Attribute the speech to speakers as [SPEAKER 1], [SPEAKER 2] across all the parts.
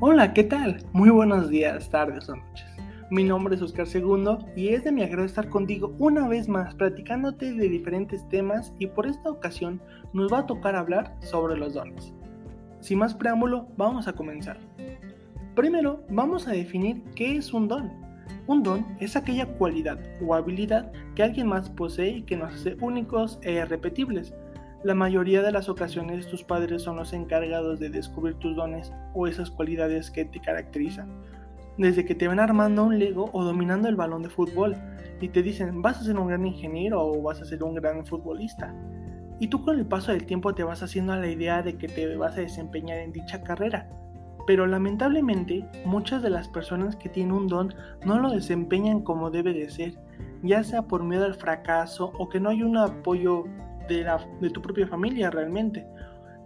[SPEAKER 1] Hola, ¿qué tal? Muy buenos días, tardes o noches. Mi nombre es Oscar Segundo y es de mi agrado estar contigo una vez más platicándote de diferentes temas y por esta ocasión nos va a tocar hablar sobre los dones. Sin más preámbulo, vamos a comenzar. Primero, vamos a definir qué es un don. Un don es aquella cualidad o habilidad que alguien más posee y que nos hace únicos e irrepetibles la mayoría de las ocasiones tus padres son los encargados de descubrir tus dones o esas cualidades que te caracterizan. Desde que te ven armando un Lego o dominando el balón de fútbol y te dicen vas a ser un gran ingeniero o vas a ser un gran futbolista. Y tú con el paso del tiempo te vas haciendo a la idea de que te vas a desempeñar en dicha carrera. Pero lamentablemente muchas de las personas que tienen un don no lo desempeñan como debe de ser, ya sea por miedo al fracaso o que no hay un apoyo de, tu propia familia realmente.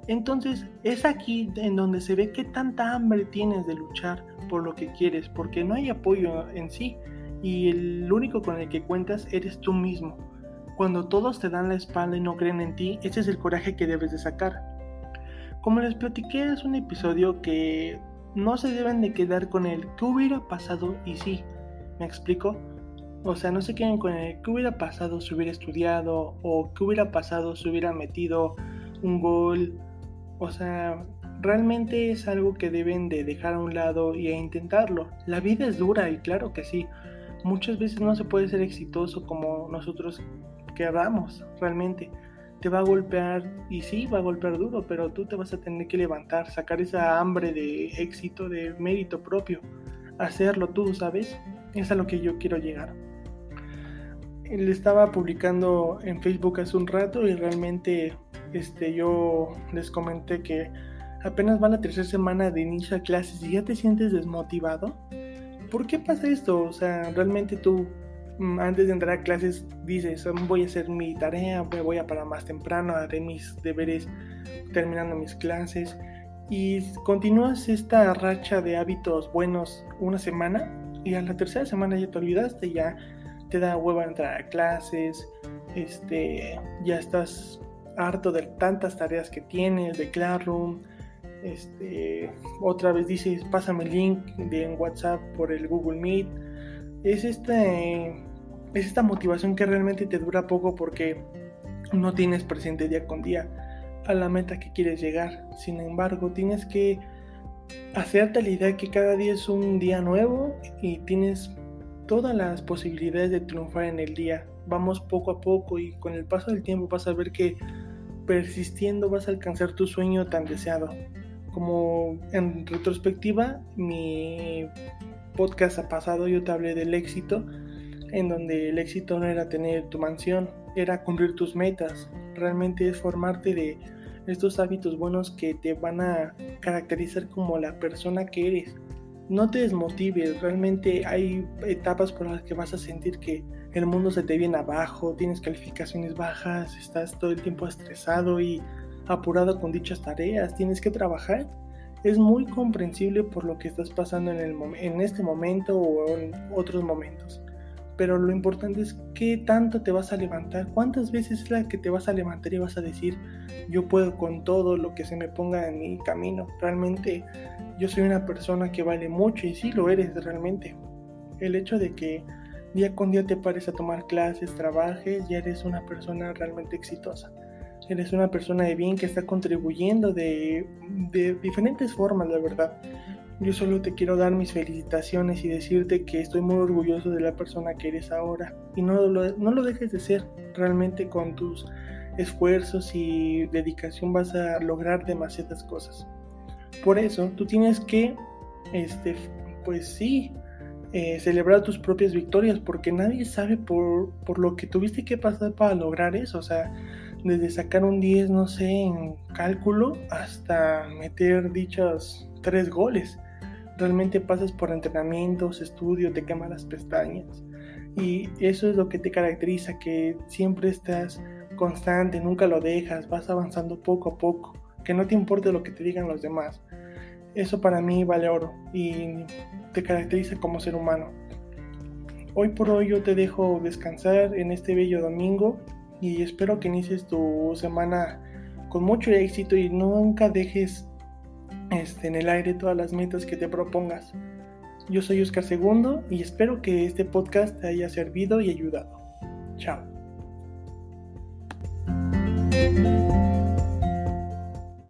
[SPEAKER 1] Entonces es aquí en donde se ve qué tanta hambre tienes de luchar por lo que quieres, porque no hay apoyo en sí y el único con el que cuentas eres tú mismo. Cuando todos te dan la espalda y no creen en ti, ese es el coraje que debes de sacar. Como les platiqué, es un episodio que no se deben de quedar con el que hubiera pasado y sí. ¿Me explico? O sea, no se queden con el qué hubiera pasado si hubiera estudiado o qué hubiera pasado si hubiera metido un gol. O sea, realmente es algo que deben de dejar a un lado y a intentarlo. La vida es dura y claro que sí. Muchas veces no se puede ser exitoso como nosotros queramos, realmente. Te va a golpear y sí, va a golpear duro, pero tú te vas a tener que levantar, sacar esa hambre de éxito, de mérito propio. Hacerlo tú, ¿sabes? Es a lo que yo quiero llegar le estaba publicando en Facebook hace un rato y realmente este, yo les comenté que apenas va la tercera semana de inicio a clases y ya te sientes desmotivado. ¿Por qué pasa esto? O sea, realmente tú mm, antes de entrar a clases dices, mm, voy a hacer mi tarea, me voy a parar más temprano, haré mis deberes terminando mis clases y continúas esta racha de hábitos buenos una semana y a la tercera semana ya te olvidaste, ya te da hueva entrar a clases, este, ya estás harto de tantas tareas que tienes, de Classroom, este, otra vez dices, pásame el link de en WhatsApp por el Google Meet. Es, este, es esta motivación que realmente te dura poco porque no tienes presente día con día a la meta que quieres llegar. Sin embargo, tienes que hacerte la idea que cada día es un día nuevo y tienes todas las posibilidades de triunfar en el día. Vamos poco a poco y con el paso del tiempo vas a ver que persistiendo vas a alcanzar tu sueño tan deseado. Como en retrospectiva, mi podcast ha pasado yo te hablé del éxito, en donde el éxito no era tener tu mansión, era cumplir tus metas. Realmente es formarte de estos hábitos buenos que te van a caracterizar como la persona que eres no te desmotives, realmente hay etapas por las que vas a sentir que el mundo se te viene abajo, tienes calificaciones bajas, estás todo el tiempo estresado y apurado con dichas tareas, tienes que trabajar. Es muy comprensible por lo que estás pasando en, este momento o en otros momentos. Pero lo importante es qué tanto te vas a levantar, cuántas veces es la que te vas a levantar y vas a decir, yo puedo con todo lo que se me ponga en mi camino. Realmente yo soy una persona que vale mucho y sí lo eres realmente. El hecho de que día con día te pares a tomar clases, trabajes, ya eres una persona realmente exitosa. Eres una persona de bien que está contribuyendo de, diferentes formas, la verdad. Yo solo te quiero dar mis felicitaciones y decirte que estoy muy orgulloso de la persona que eres ahora. Y no no lo dejes de ser. Realmente con tus esfuerzos y dedicación vas a lograr demasiadas cosas. Por eso tú tienes que, este, pues sí, eh, celebrar tus propias victorias, porque nadie sabe por, por, lo que tuviste que pasar para lograr eso. O sea, desde sacar un 10, no sé, en cálculo, hasta meter dichos tres goles. Realmente pasas por entrenamientos, estudio, te queman las pestañas. Y eso es lo que te caracteriza, que siempre estás constante, nunca lo dejas, vas avanzando poco a poco que no te importe lo que te digan los demás. Eso para mí vale oro y te caracteriza como ser humano. Hoy por hoy yo te dejo descansar en este bello domingo y espero que inicies tu semana con mucho éxito y nunca dejes este, en el aire todas las metas que te propongas. Yo soy Oscar Segundo y espero que este podcast te haya servido y ayudado. Chao.